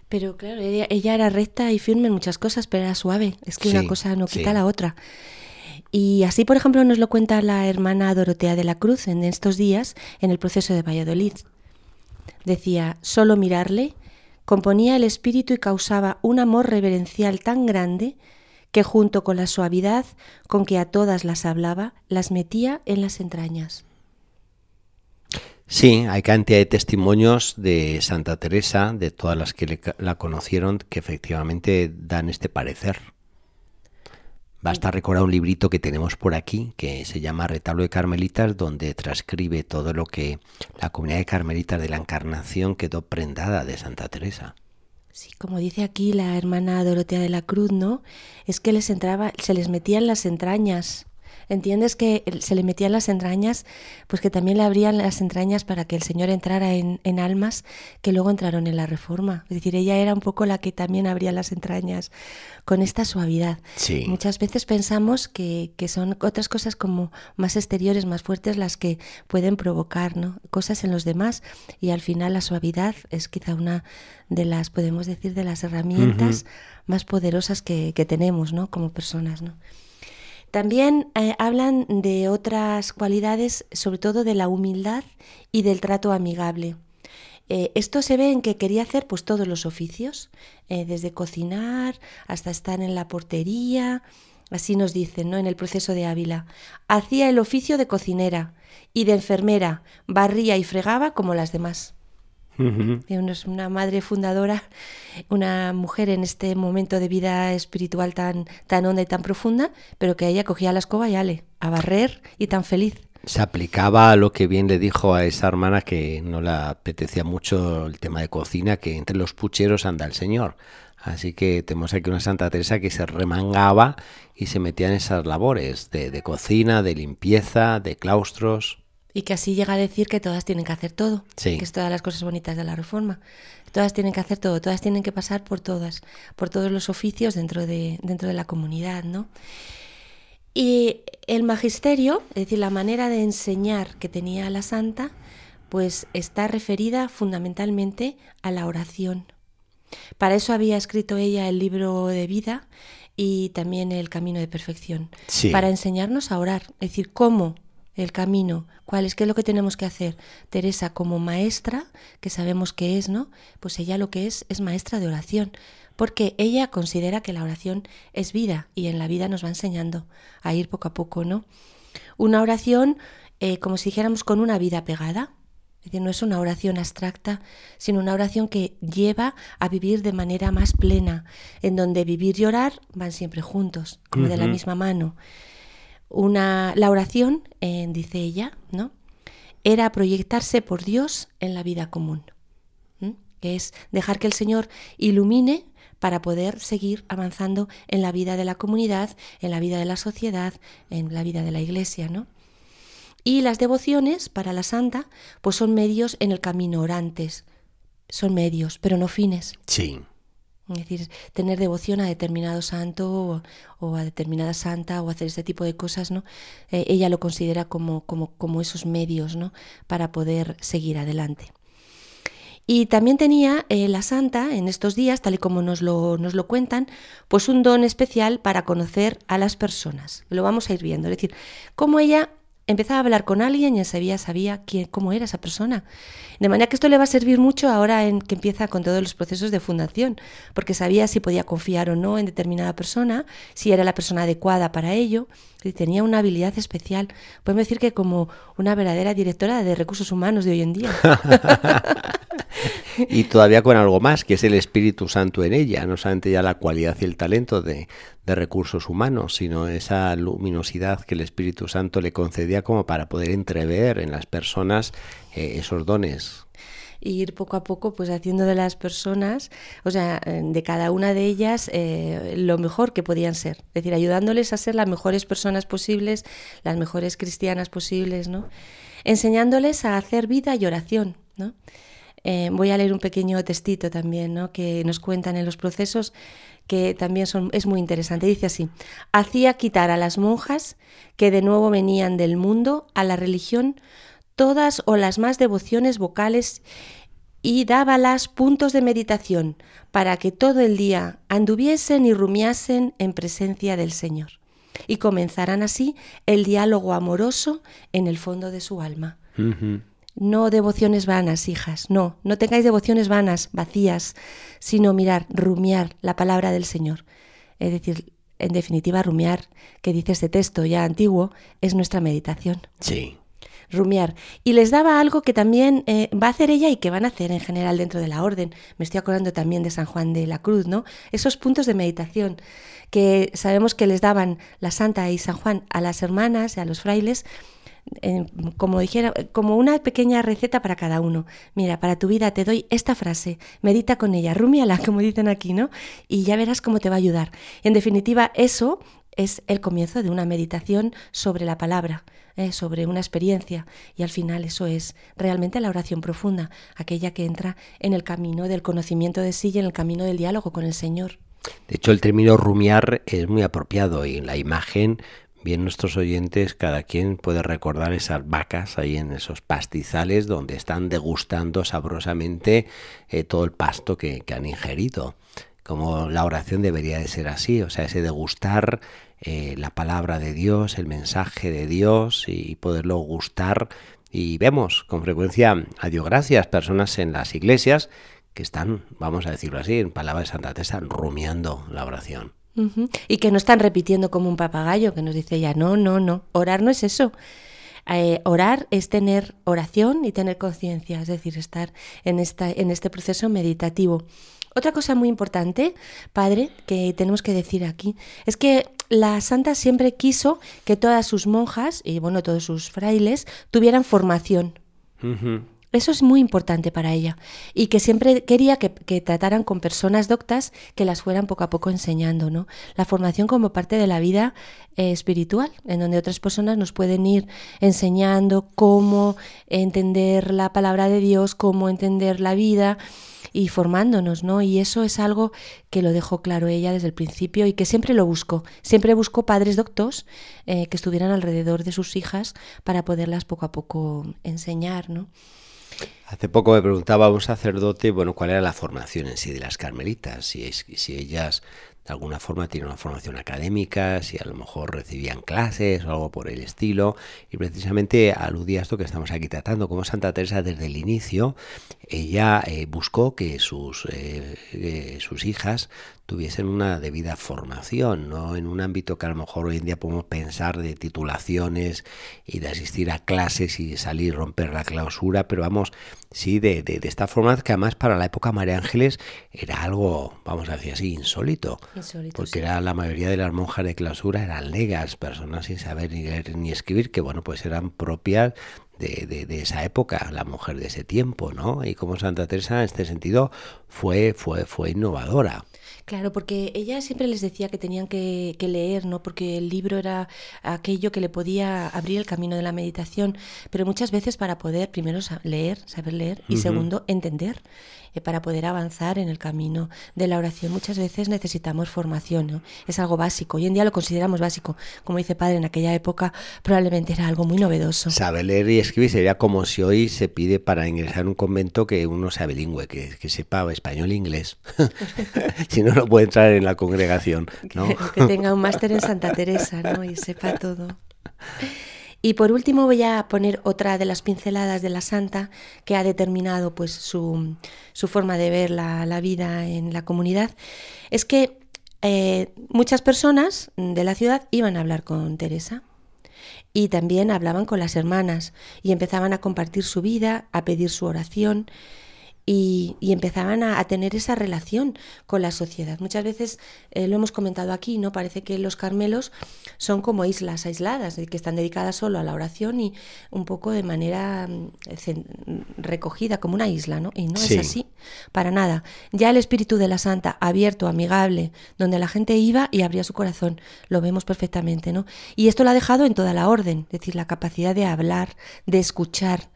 Pero claro, ella, era recta y firme en muchas cosas, pero era suave. Es que una cosa no quita la otra. Y así, por ejemplo, nos lo cuenta la hermana Dorotea de la Cruz en estos días en el proceso de Valladolid. Decía, solo mirarle componía el espíritu y causaba un amor reverencial tan grande que junto con la suavidad con que a todas las hablaba, las metía en las entrañas. Sí, hay cantidad de testimonios de Santa Teresa, de todas las que la conocieron, que efectivamente dan este parecer. Basta recordar un librito que tenemos por aquí, que se llama Retablo de Carmelitas, donde transcribe todo lo que la comunidad de Carmelitas de la Encarnación quedó prendada de Santa Teresa. Sí, como dice aquí la hermana Dorotea de la Cruz, ¿no? Es que les entraba, se les metían las entrañas entiendes que se le metían las entrañas, pues que también le abrían las entrañas para que el Señor entrara en, almas que luego entraron en la reforma. Es decir, ella era un poco la que también abría las entrañas con esta suavidad. Muchas veces pensamos que, son otras cosas como más exteriores, más fuertes, las que pueden provocar ¿no? cosas en los demás y al final la suavidad es quizá una de las, podemos decir, de las herramientas más poderosas que, que tenemos ¿no? como personas. ¿no? También eh, hablan de otras cualidades, sobre todo de la humildad y del trato amigable. Eh, esto se ve en que quería hacer pues todos los oficios, eh, desde cocinar hasta estar en la portería, así nos dicen, ¿no? En el proceso de Ávila. Hacía el oficio de cocinera y de enfermera, barría y fregaba como las demás. Es una madre fundadora, una mujer en este momento de vida espiritual tan, tan honda y tan profunda, pero que ella cogía la escoba y ale, a barrer y tan feliz. Se aplicaba a lo que bien le dijo a esa hermana que no le apetecía mucho el tema de cocina, que entre los pucheros anda el Señor. Así que tenemos aquí una Santa Teresa que se remangaba y se metía en esas labores de, de cocina, de limpieza, de claustros. Y que así llega a decir que todas tienen que hacer todo, que es todas las cosas bonitas de la reforma. Todas tienen que hacer todo, todas tienen que pasar por todas, por todos los oficios dentro de, dentro de la comunidad, ¿no? Y el magisterio, es decir, la manera de enseñar que tenía la santa, pues está referida fundamentalmente a la oración. Para eso había escrito ella el libro de vida y también el camino de perfección, para enseñarnos a orar, es decir, cómo el camino, cuál es, qué es lo que tenemos que hacer. Teresa como maestra, que sabemos que es, ¿no? Pues ella lo que es es maestra de oración, porque ella considera que la oración es vida y en la vida nos va enseñando a ir poco a poco, ¿no? Una oración eh, como si dijéramos con una vida pegada, es decir, no es una oración abstracta, sino una oración que lleva a vivir de manera más plena, en donde vivir y orar van siempre juntos, como de la misma mano una, la oración, eh, dice ella, ¿no? era proyectarse por Dios en la vida común, que es dejar que el Señor ilumine para poder seguir avanzando en la vida de la comunidad, en la vida de la sociedad, en la vida de la iglesia, ¿no? Y las devociones para la santa, pues son medios en el camino orantes, son medios, pero no fines. Sí. Es decir, tener devoción a determinado santo o, a determinada santa o hacer este tipo de cosas, ¿no? Eh, ella lo considera como, como, como esos medios, ¿no? Para poder seguir adelante. Y también tenía eh, la santa en estos días, tal y como nos lo, nos lo cuentan, pues un don especial para conocer a las personas. Lo vamos a ir viendo. Es decir, cómo ella empezaba a hablar con alguien y enseguida sabía quién, cómo era esa persona. De manera que esto le va a servir mucho ahora en que empieza con todos los procesos de fundación, porque sabía si podía confiar o no en determinada persona, si era la persona adecuada para ello, y tenía una habilidad especial. Podemos decir que como una verdadera directora de recursos humanos de hoy en día. y todavía con algo más, que es el Espíritu Santo en ella, no solamente ya la cualidad y el talento de, de, recursos humanos, sino esa luminosidad que el Espíritu Santo le concedía como para poder entrever en las personas eh, esos dones. Y ir poco a poco pues haciendo de las personas, o sea, de cada una de ellas eh, lo mejor que podían ser, es decir, ayudándoles a ser las mejores personas posibles, las mejores cristianas posibles, ¿no? Enseñándoles a hacer vida y oración, ¿no? Eh, voy a leer un pequeño textito también, ¿no? que nos cuentan en los procesos, que también son, es muy interesante. Dice así, hacía quitar a las monjas que de nuevo venían del mundo a la religión todas o las más devociones vocales y dábalas puntos de meditación para que todo el día anduviesen y rumiasen en presencia del Señor y comenzaran así el diálogo amoroso en el fondo de su alma. No devociones vanas, hijas, no, no tengáis devociones vanas, vacías, sino mirar, rumiar la palabra del Señor. Es decir, en definitiva, rumiar, que dice este texto ya antiguo, es nuestra meditación. Sí. Rumiar. Y les daba algo que también eh, va a hacer ella y que van a hacer en general dentro de la orden. Me estoy acordando también de San Juan de la Cruz, ¿no? Esos puntos de meditación que sabemos que les daban la Santa y San Juan a las hermanas y a los frailes como dijera, como una pequeña receta para cada uno. Mira, para tu vida te doy esta frase, medita con ella, rumiala, como dicen aquí, ¿no? Y ya verás cómo te va a ayudar. En definitiva, eso es el comienzo de una meditación sobre la palabra, eh, sobre una experiencia. Y al final eso es realmente la oración profunda, aquella que entra en el camino del conocimiento de sí y en el camino del diálogo con el Señor. De hecho, el término rumiar es muy apropiado y en la imagen bien nuestros oyentes, cada quien puede recordar esas vacas ahí en esos pastizales donde están degustando sabrosamente eh, todo el pasto que, han ingerido. Como la oración debería de ser así, o sea, ese degustar eh, la palabra de Dios, el mensaje de Dios y poderlo gustar. Y vemos con frecuencia, a Dios gracias, personas en las iglesias que están, vamos a decirlo así, en palabras de Santa Teresa, rumiando la oración. Y que no están repitiendo como un papagayo que nos dice ya, no, no, no, orar no es eso. Eh, orar es tener oración y tener conciencia, es decir, estar en, esta, en este proceso meditativo. Otra cosa muy importante, padre, que tenemos que decir aquí, es que la santa siempre quiso que todas sus monjas y bueno, todos sus frailes tuvieran formación. Eso es muy importante para ella y que siempre quería que, que, trataran con personas doctas que las fueran poco a poco enseñando, ¿no? La formación como parte de la vida eh, espiritual, en donde otras personas nos pueden ir enseñando cómo entender la palabra de Dios, cómo entender la vida y formándonos, ¿no? Y eso es algo que lo dejó claro ella desde el principio y que siempre lo buscó. Siempre buscó padres doctos eh, que estuvieran alrededor de sus hijas para poderlas poco a poco enseñar, ¿no? Hace poco me preguntaba un sacerdote, bueno, cuál era la formación en sí de las carmelitas, si, si ellas de alguna forma tienen una formación académica, si a lo mejor recibían clases o algo por el estilo, y precisamente aludía a esto que estamos aquí tratando, como Santa Teresa desde el inicio, ella eh, buscó que sus, eh, eh, sus hijas tuviesen una debida formación, no en un ámbito que a lo mejor hoy en día podemos pensar de titulaciones y de asistir a clases y salir, romper la clausura, pero vamos, sí, de, de, de esta forma que además para la época María Ángeles era algo, vamos a decir así, insólito, insólito porque sí. era la mayoría de las monjas de clausura eran legas, personas sin saber ni leer ni escribir, que bueno, pues eran propias de, de, de, esa época, la mujer de ese tiempo, ¿no? Y como Santa Teresa en este sentido fue, fue, fue innovadora. Claro, porque ella siempre les decía que tenían que, que, leer, ¿no? Porque el libro era aquello que le podía abrir el camino de la meditación, pero muchas veces para poder, primero, leer, saber leer, y uh -huh. segundo, entender eh, para poder avanzar en el camino de la oración. Muchas veces necesitamos formación, ¿no? es algo básico. Hoy en día lo consideramos básico. Como dice padre, en aquella época probablemente era algo muy novedoso. Saber leer y escribir sería como si hoy se pide para ingresar en un convento que uno sea bilingüe, que, que sepa español e inglés. si no, no puede entrar en la congregación. ¿no? que, que tenga un máster en Santa Teresa ¿no? y sepa todo. Y por último voy a poner otra de las pinceladas de la santa que ha determinado pues su, su forma de ver la, la, vida en la comunidad. Es que eh, muchas personas de la ciudad iban a hablar con Teresa y también hablaban con las hermanas y empezaban a compartir su vida, a pedir su oración. Y, y, empezaban a, a, tener esa relación con la sociedad. Muchas veces eh, lo hemos comentado aquí, ¿no? Parece que los carmelos son como islas aisladas, que están dedicadas solo a la oración y un poco de manera mm, recogida, como una isla, ¿no? Y no sí. es así, para nada. Ya el espíritu de la santa, abierto, amigable, donde la gente iba y abría su corazón, lo vemos perfectamente, ¿no? Y esto lo ha dejado en toda la orden, es decir, la capacidad de hablar, de escuchar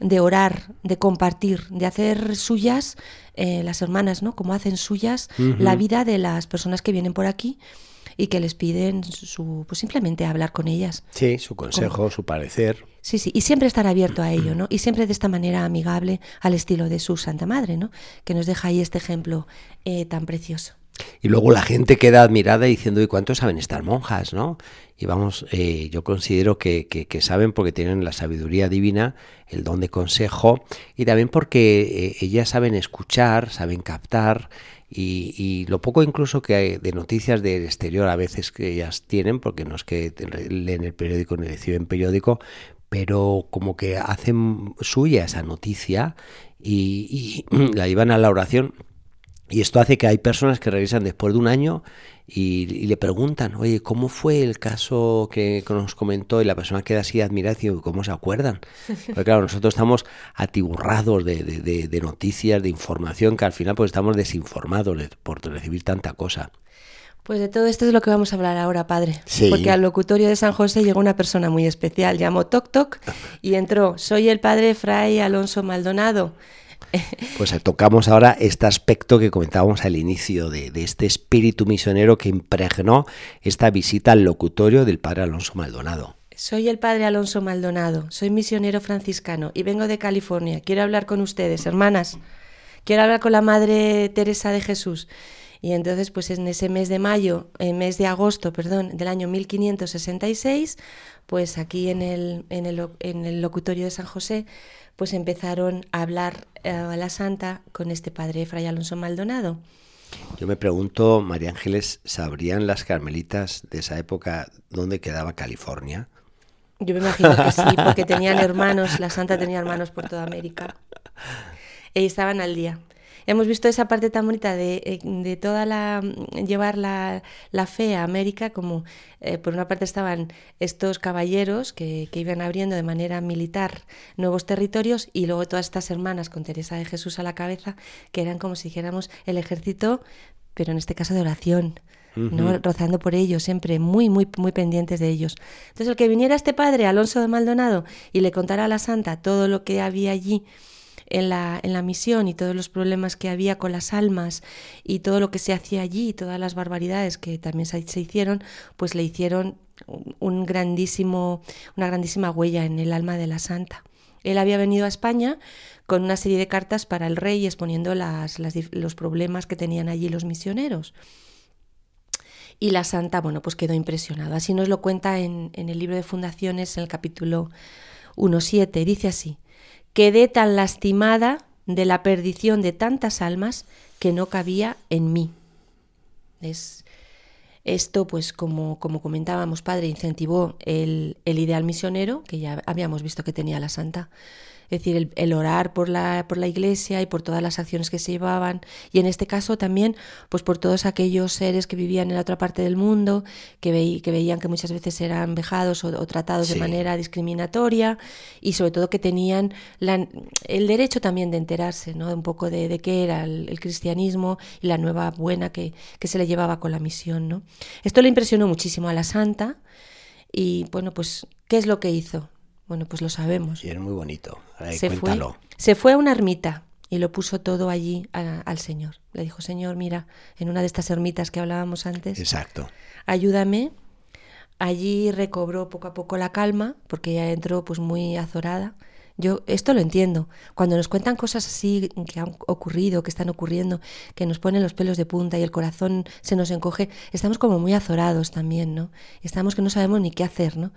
de orar, de compartir, de hacer suyas eh, las hermanas, ¿no? Como hacen suyas uh -huh. la vida de las personas que vienen por aquí y que les piden su, pues simplemente hablar con ellas. Sí, su consejo, Como, su parecer. Sí, sí, y siempre estar abierto a ello, ¿no? Y siempre de esta manera amigable al estilo de su Santa Madre, ¿no? Que nos deja ahí este ejemplo eh, tan precioso. Y luego la gente queda admirada diciendo, ¿y cuánto saben estas monjas, no? Y vamos, eh, yo considero que, que, que, saben porque tienen la sabiduría divina, el don de consejo, y también porque eh, ellas saben escuchar, saben captar, y, y, lo poco incluso que hay de noticias del exterior a veces que ellas tienen, porque no es que leen el periódico ni reciben periódico, pero como que hacen suya esa noticia y, y la llevan a la oración y esto hace que hay personas que regresan después de un año y, y, le preguntan, oye, ¿cómo fue el caso que, que nos comentó? Y la persona queda así admirada y ¿cómo se acuerdan? Porque claro, nosotros estamos atiburrados de, de, de, de, noticias, de información, que al final pues estamos desinformados por recibir tanta cosa. Pues de todo esto es lo que vamos a hablar ahora, padre. Sí. Porque al locutorio de San José llegó una persona muy especial, llamó Toc Toc y entró, soy el padre Fray Alonso Maldonado. Pues tocamos ahora este aspecto que comentábamos al inicio de, este espíritu misionero que impregnó esta visita al locutorio del padre Alonso Maldonado. Soy el padre Alonso Maldonado, soy misionero franciscano y vengo de California. Quiero hablar con ustedes, hermanas. Quiero hablar con la Madre Teresa de Jesús. Y entonces, pues en ese mes de mayo, en mes de agosto, perdón, del año 1566, pues aquí en el, en el, en el locutorio de San José, pues empezaron a hablar eh, a la santa con este padre Fray Alonso Maldonado. Yo me pregunto, María Ángeles, ¿sabrían las carmelitas de esa época dónde quedaba California? Yo me imagino que sí, porque tenían hermanos, la santa tenía hermanos por toda América. Y estaban al día hemos visto esa parte tan bonita de, eh, de toda la llevar la, la, fe a América, como eh, por una parte estaban estos caballeros que, que, iban abriendo de manera militar nuevos territorios y luego todas estas hermanas con Teresa de Jesús a la cabeza, que eran como si dijéramos el ejército, pero en este caso de oración. ¿no? rozando por ellos, siempre muy, muy, muy pendientes de ellos. Entonces, el que viniera este padre, Alonso de Maldonado, y le contara a la santa todo lo que había allí, en la, en la misión y todos los problemas que había con las almas y todo lo que se hacía allí, todas las barbaridades que también se, se hicieron, pues le hicieron un grandísimo, una grandísima huella en el alma de la santa. Él había venido a España con una serie de cartas para el rey exponiendo las, los problemas que tenían allí los misioneros. Y la santa, bueno, pues quedó impresionada. Así nos lo cuenta en, en el libro de fundaciones, en el capítulo 1.7. Dice así, quedé tan lastimada de la perdición de tantas almas que no cabía en mí. Es, esto, pues como, como comentábamos, padre, incentivó el, el, ideal misionero, que ya habíamos visto que tenía la santa. Es decir, el, el orar por la, por la iglesia y por todas las acciones que se llevaban. Y en este caso también, pues por todos aquellos seres que vivían en la otra parte del mundo, que, veí- que veían que muchas veces eran vejados o, o tratados Sí. de manera discriminatoria y sobre todo que tenían la- el derecho también de enterarse, ¿no? Un poco de, de qué era el, el cristianismo y la nueva buena que, que se le llevaba con la misión, ¿no? Esto le impresionó muchísimo a la santa y, bueno, pues, ¿qué es lo que hizo? Bueno, pues lo sabemos Y es muy bonito. Se fue, se fue a una ermita y lo puso todo allí a- al Señor. Le dijo, Señor, mira, en una de estas ermitas que hablábamos antes, Exacto. ayúdame. Allí recobró poco a poco la calma, porque ella entró pues muy azorada. Yo esto lo entiendo. Cuando nos cuentan cosas así que han ocurrido, que están ocurriendo, que nos ponen los pelos de punta y el corazón se nos encoge, estamos como muy azorados también, ¿no? Estamos que no sabemos ni qué hacer, ¿no?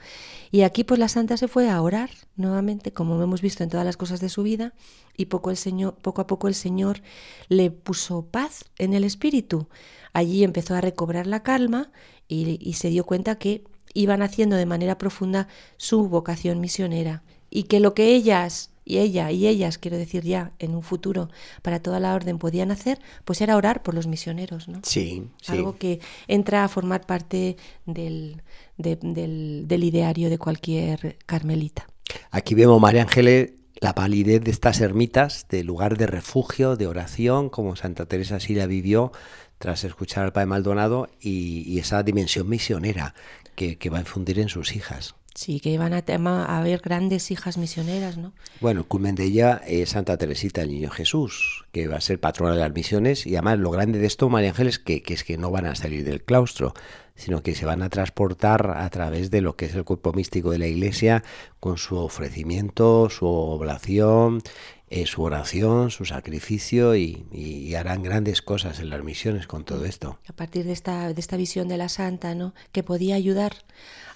Y aquí pues la santa se fue a orar nuevamente, como hemos visto en todas las cosas de su vida, y poco el Señor, poco a poco el Señor le puso paz en el espíritu. Allí empezó a recobrar la calma y, y se dio cuenta que iban haciendo de manera profunda su vocación misionera y que lo que ellas y ella y ellas, quiero decir ya, en un futuro para toda la orden podían hacer, pues era orar por los misioneros, ¿no? Sí, sí. Algo que entra a formar parte del, de- del, del ideario de cualquier carmelita. Aquí vemos, María Ángeles, la validez de estas ermitas, de lugar de refugio, de oración, como Santa Teresa sí la vivió tras escuchar al Padre Maldonado, y, y esa dimensión misionera que, que va a infundir en sus hijas. Sí, que iban a, tema- a haber grandes hijas misioneras, ¿no? Bueno, el culmen de ella es Santa Teresita, el Niño Jesús, que va a ser patrona de las misiones. Y además, lo grande de esto, María Ángeles, que, que es que no van a salir del claustro, sino que se van a transportar a través de lo que es el cuerpo místico de la Iglesia, con su ofrecimiento, su oblación, eh, su oración, su sacrificio, y, y- y harán grandes cosas en las misiones con todo esto. a partir de esta, de esta visión de la santa, ¿no? que podía ayudar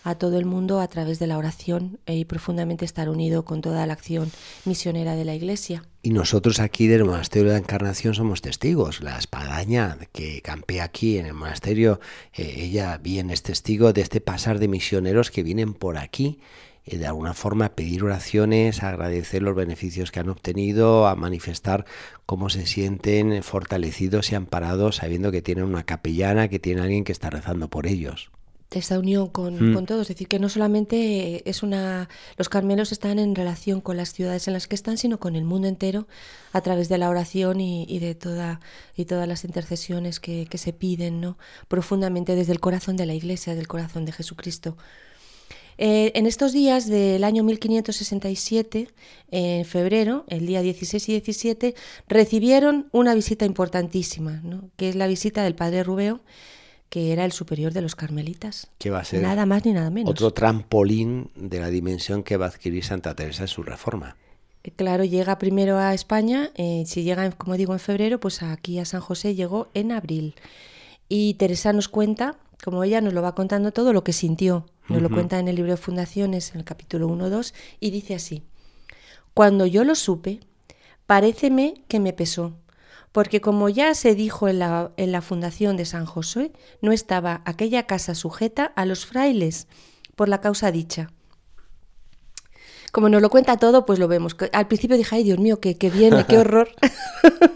a todo el mundo a través de la oración eh, y profundamente estar unido con toda la acción misionera de la Iglesia. Y nosotros aquí del Monasterio de la Encarnación somos testigos. La espadaña que campea aquí en el monasterio, eh, ella bien es testigo de este pasar de misioneros que vienen por aquí eh, de alguna forma pedir oraciones, agradecer los beneficios que han obtenido, a manifestar cómo se sienten fortalecidos y amparados sabiendo que tienen una capellana, que tiene alguien que está rezando por ellos. Esta unión con, Mm. con todos, es decir, que no solamente es una. Los carmelos están en relación con las ciudades en las que están, sino con el mundo entero a través de la oración y, y de toda, y todas las intercesiones que, que se piden, ¿no? Profundamente desde el corazón de la Iglesia, del corazón de Jesucristo. Eh, en estos días del año 1567, en febrero, el día 16 y 17, recibieron una visita importantísima, ¿no? que es la visita del padre Rubeo, que era el superior de los carmelitas. Que va a ser Nada más ni nada menos. otro trampolín de la dimensión que va a adquirir Santa Teresa en su reforma. Eh, Claro, llega primero a España, eh, si llega, como digo, en febrero, pues aquí a San José llegó en abril. Y Teresa nos cuenta, como ella nos lo va contando todo, lo que sintió. Nos lo cuenta en el libro de Fundaciones, en el capítulo 1-2, y dice así, Cuando yo lo supe, paréceme que me pesó, porque como ya se dijo en la, fundación de San José, no estaba aquella casa sujeta a los frailes por la causa dicha. Como nos lo cuenta todo, pues lo vemos. Al principio dije, ay Dios mío, que viene, qué horror.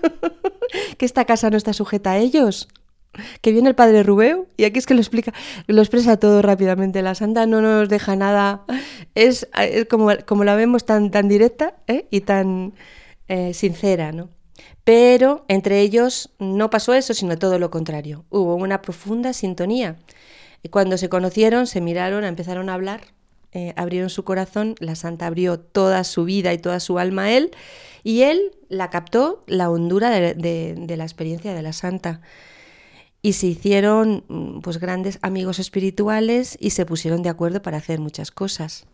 que esta casa no está sujeta a ellos. Que viene el padre Rubeo y aquí es que lo explica, lo expresa todo rápidamente. La santa no nos deja nada. Es, es como, como la vemos tan, tan directa ¿eh? y tan eh, sincera, ¿no? Pero entre ellos no pasó eso, sino todo lo contrario. Hubo una profunda sintonía. Y cuando se conocieron, se miraron, empezaron a hablar, eh, abrieron su corazón, la santa abrió toda su vida y toda su alma a él, y él la captó la hondura de, de- de la experiencia de la santa. Y se hicieron mm, pues grandes amigos espirituales y se pusieron de acuerdo para hacer muchas cosas.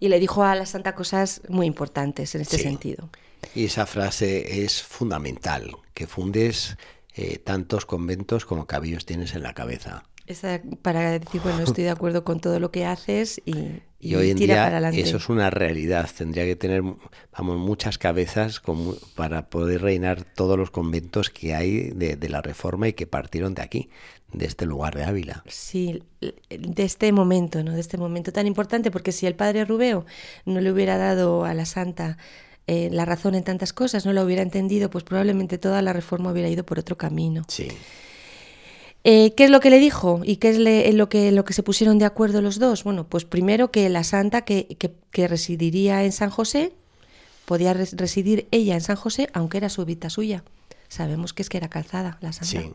Y le dijo a la santa cosas muy importantes en este Sí. sentido. Y esa frase es fundamental, que fundes eh, tantos conventos como cabellos tienes en la cabeza. Esa- para decir, bueno, estoy de acuerdo con todo lo que haces y, Y hoy en tira para día adelante. eso es una realidad. Tendría que tener, vamos, muchas cabezas con- para poder reinar todos los conventos que hay de, de la Reforma y que partieron de aquí, de este lugar de Ávila. Sí, de este momento, ¿no? De este momento tan importante, porque si el padre Rubeo no le hubiera dado a la santa eh, la razón en tantas cosas, no lo hubiera entendido, pues probablemente toda la reforma hubiera ido por otro camino. Sí. Eh, ¿Qué es lo que le dijo y qué es le- lo, que, lo que se pusieron de acuerdo los dos? Bueno, pues primero que la santa que, que- que residiría en San José, podía res- residir ella en San José, aunque era súbita suya. Sabemos que es que era calzada la santa. Sí.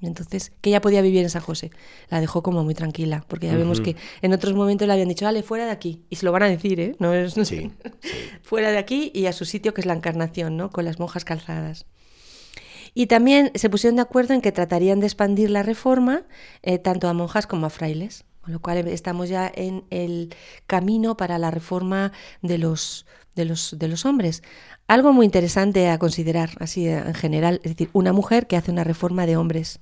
Entonces, que ella podía vivir en San José. La dejó como muy tranquila, porque ya vemos que en otros momentos le habían dicho, vale, fuera de aquí. Y se lo van a decir, ¿eh? No es, Sí, sí. fuera de aquí y a su sitio que es la encarnación, ¿no? Con las monjas calzadas. Y también se pusieron de acuerdo en que tratarían de expandir la reforma eh, tanto a monjas como a frailes, con lo cual estamos ya en el camino para la reforma de los, de los, de los hombres. Algo muy interesante a considerar, así en general, es decir, una mujer que hace una reforma de hombres.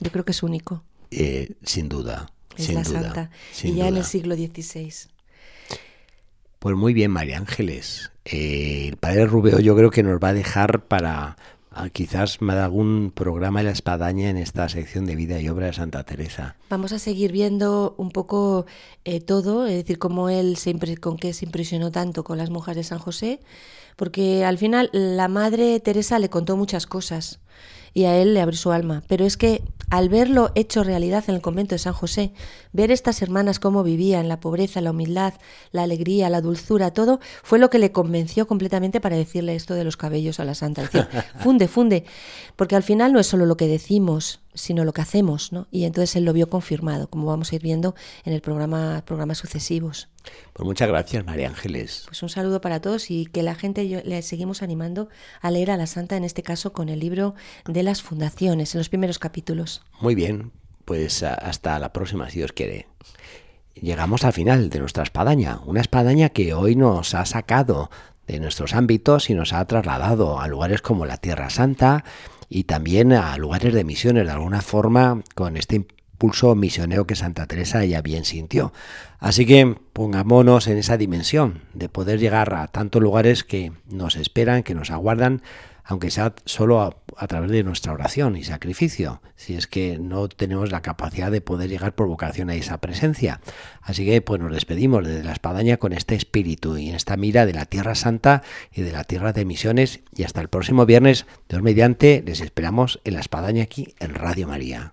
Yo creo que es único, Eh, sin duda. es sin la duda, santa. sin y ya en el siglo XVI. Pues muy bien, María Ángeles. Eh, el padre Rubeo yo creo que nos va a dejar para ah, quizás más algún programa de la espadaña en esta sección de vida y obra de Santa Teresa. Vamos a seguir viendo un poco eh, todo, es decir, cómo él se con qué se impresionó tanto con las monjas de San José, porque al final la madre Teresa le contó muchas cosas y a él le abrió su alma. Pero es que al verlo hecho realidad en el convento de San José, ver estas hermanas cómo vivían, la pobreza, la humildad, la alegría, la dulzura, todo, fue lo que le convenció completamente para decirle esto de los cabellos a la santa. Es decir, funde, funde. Porque al final no es solo lo que decimos, sino lo que hacemos, ¿no? Y entonces él lo vio confirmado, como vamos a ir viendo en el programa, programas sucesivos. Pues muchas gracias, María Ángeles. Pues un saludo para todos y que la gente yo- le seguimos animando a leer a la Santa, en este caso con el libro de las fundaciones, en los primeros capítulos. Muy bien, pues hasta la próxima, si Dios quiere. Llegamos al final de nuestra espadaña, una espadaña que hoy nos ha sacado de nuestros ámbitos y nos ha trasladado a lugares como la Tierra Santa y también a lugares de misiones, de alguna forma, con este impulso misionero que Santa Teresa ya bien sintió. Así que pongámonos en esa dimensión de poder llegar a tantos lugares que nos esperan, que nos aguardan, aunque sea solo a, través de nuestra oración y sacrificio, si es que no tenemos la capacidad de poder llegar por vocación a esa presencia. Así que pues nos despedimos desde la espadaña con este espíritu y esta mira de la Tierra Santa y de la Tierra de Misiones y hasta el próximo viernes, Dios mediante, les esperamos en la espadaña aquí en Radio María.